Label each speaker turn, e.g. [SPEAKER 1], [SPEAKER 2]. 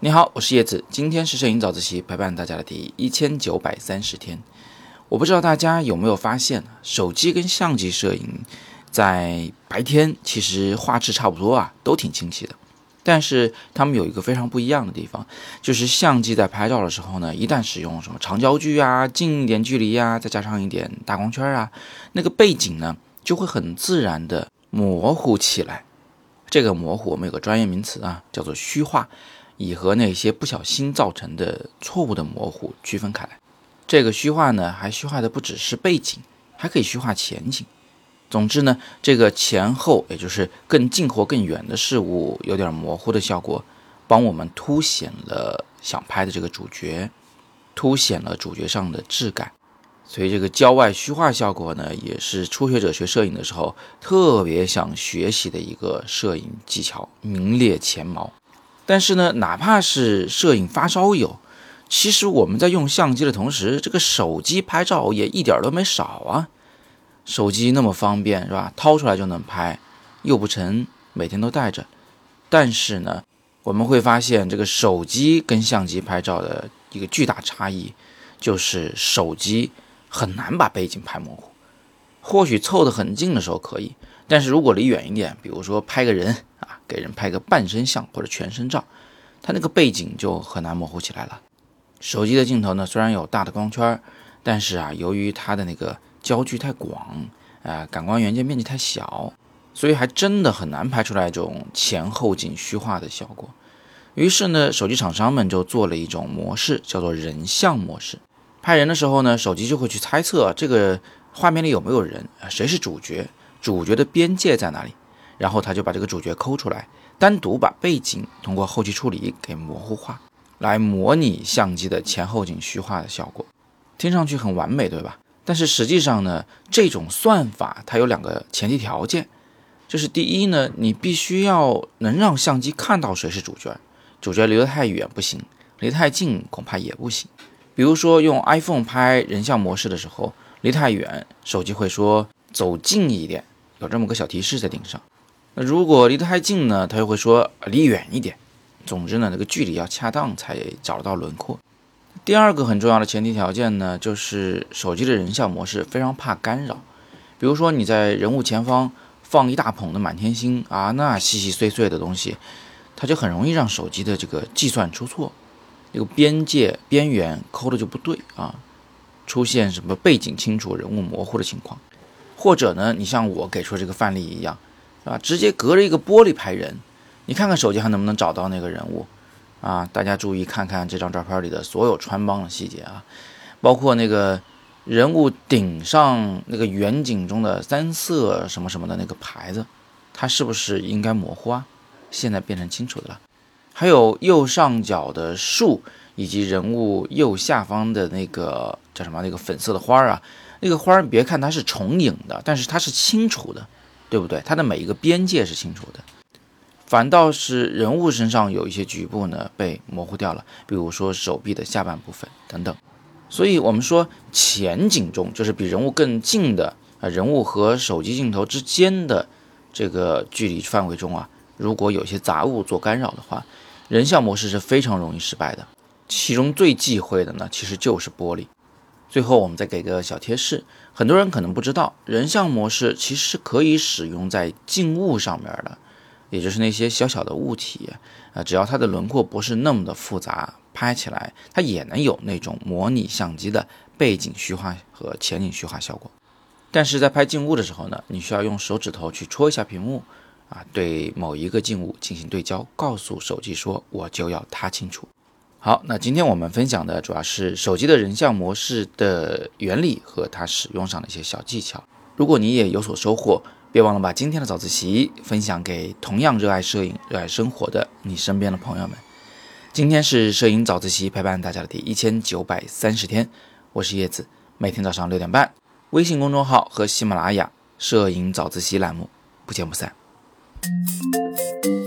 [SPEAKER 1] 你好，我是叶子，今天是摄影早自习陪伴大家的第一千九百三十天。我不知道大家有没有发现，手机跟相机摄影在白天其实画质差不多啊，都挺清晰的。但是它们有一个非常不一样的地方，就是相机在拍照的时候呢，一旦使用什么长焦距啊、近一点距离啊，再加上一点大光圈啊，那个背景呢就会很自然的模糊起来。这个模糊我们有个专业名词啊，叫做虚化。以和那些不小心造成的错误的模糊区分开来。这个虚化呢，还虚化的不只是背景，还可以虚化前景。总之呢，这个前后，也就是更近或更远的事物有点模糊的效果，帮我们凸显了想拍的这个主角，凸显了主角上的质感。所以这个焦外虚化效果呢，也是初学者学摄影的时候特别想学习的一个摄影技巧，名列前茅。但是呢，哪怕是摄影发烧友，其实我们在用相机的同时，这个手机拍照也一点都没少啊。手机那么方便，是吧？掏出来就能拍，又不沉，每天都带着。但是呢，我们会发现这个手机跟相机拍照的一个巨大差异，就是手机很难把背景拍模糊。或许凑得很近的时候可以，但是如果离远一点，比如说拍个人啊。给人拍个半身像或者全身照，它那个背景就很难模糊起来了。手机的镜头呢，虽然有大的光圈，但是啊，由于它的那个焦距太广，啊，感光元件面积太小，所以还真的很难拍出来这种前后景虚化的效果。于是呢，手机厂商们就做了一种模式，叫做人像模式。拍人的时候呢，手机就会去猜测这个画面里有没有人，谁是主角，主角的边界在哪里。然后他就把这个主角抠出来，单独把背景通过后期处理给模糊化，来模拟相机的前后景虚化的效果，听上去很完美，对吧？但是实际上呢，这种算法它有两个前提条件，就是第一呢，你必须要能让相机看到谁是主角，主角离得太远不行，离太近恐怕也不行。比如说用 iPhone 拍人像模式的时候，离太远，手机会说走近一点，有这么个小提示在顶上。那如果离得太近呢，它又会说离远一点。总之呢，这个距离要恰当才找得到轮廓。第二个很重要的前提条件呢，就是手机的人像模式非常怕干扰。比如说你在人物前方放一大捧的满天星啊，那细细碎碎的东西，它就很容易让手机的这个计算出错，这个边界边缘抠的就不对啊，出现什么背景清楚、人物模糊的情况。或者呢，你像我给出这个范例一样。啊，直接隔着一个玻璃拍人，你看看手机还能不能找到那个人物？啊，大家注意看看这张照片里的所有穿帮的细节啊，包括那个人物顶上那个远景中的三色什么什么的那个牌子，它是不是应该模糊啊？现在变成清楚的了。还有右上角的树以及人物右下方的那个叫什么那个粉色的花啊，那个花儿别看它是重影的，但是它是清楚的。对不对？它的每一个边界是清楚的，反倒是人物身上有一些局部呢被模糊掉了，比如说手臂的下半部分等等。所以，我们说前景中就是比人物更近的啊，人物和手机镜头之间的这个距离范围中啊，如果有些杂物做干扰的话，人像模式是非常容易失败的。其中最忌讳的呢，其实就是玻璃。最后，我们再给个小贴士，很多人可能不知道，人像模式其实是可以使用在静物上面的，也就是那些小小的物体啊，只要它的轮廓不是那么的复杂，拍起来它也能有那种模拟相机的背景虚化和前景虚化效果。但是在拍静物的时候呢，你需要用手指头去戳一下屏幕，啊，对某一个静物进行对焦，告诉手机说我就要它清楚。好，那今天我们分享的主要是手机的人像模式的原理和它使用上的一些小技巧。如果你也有所收获，别忘了把今天的早自习分享给同样热爱摄影、热爱生活的你身边的朋友们。今天是摄影早自习陪伴大家的第一千九百三十天，我是叶子，每天早上六点半，微信公众号和喜马拉雅摄影早自习栏目不见不散。Música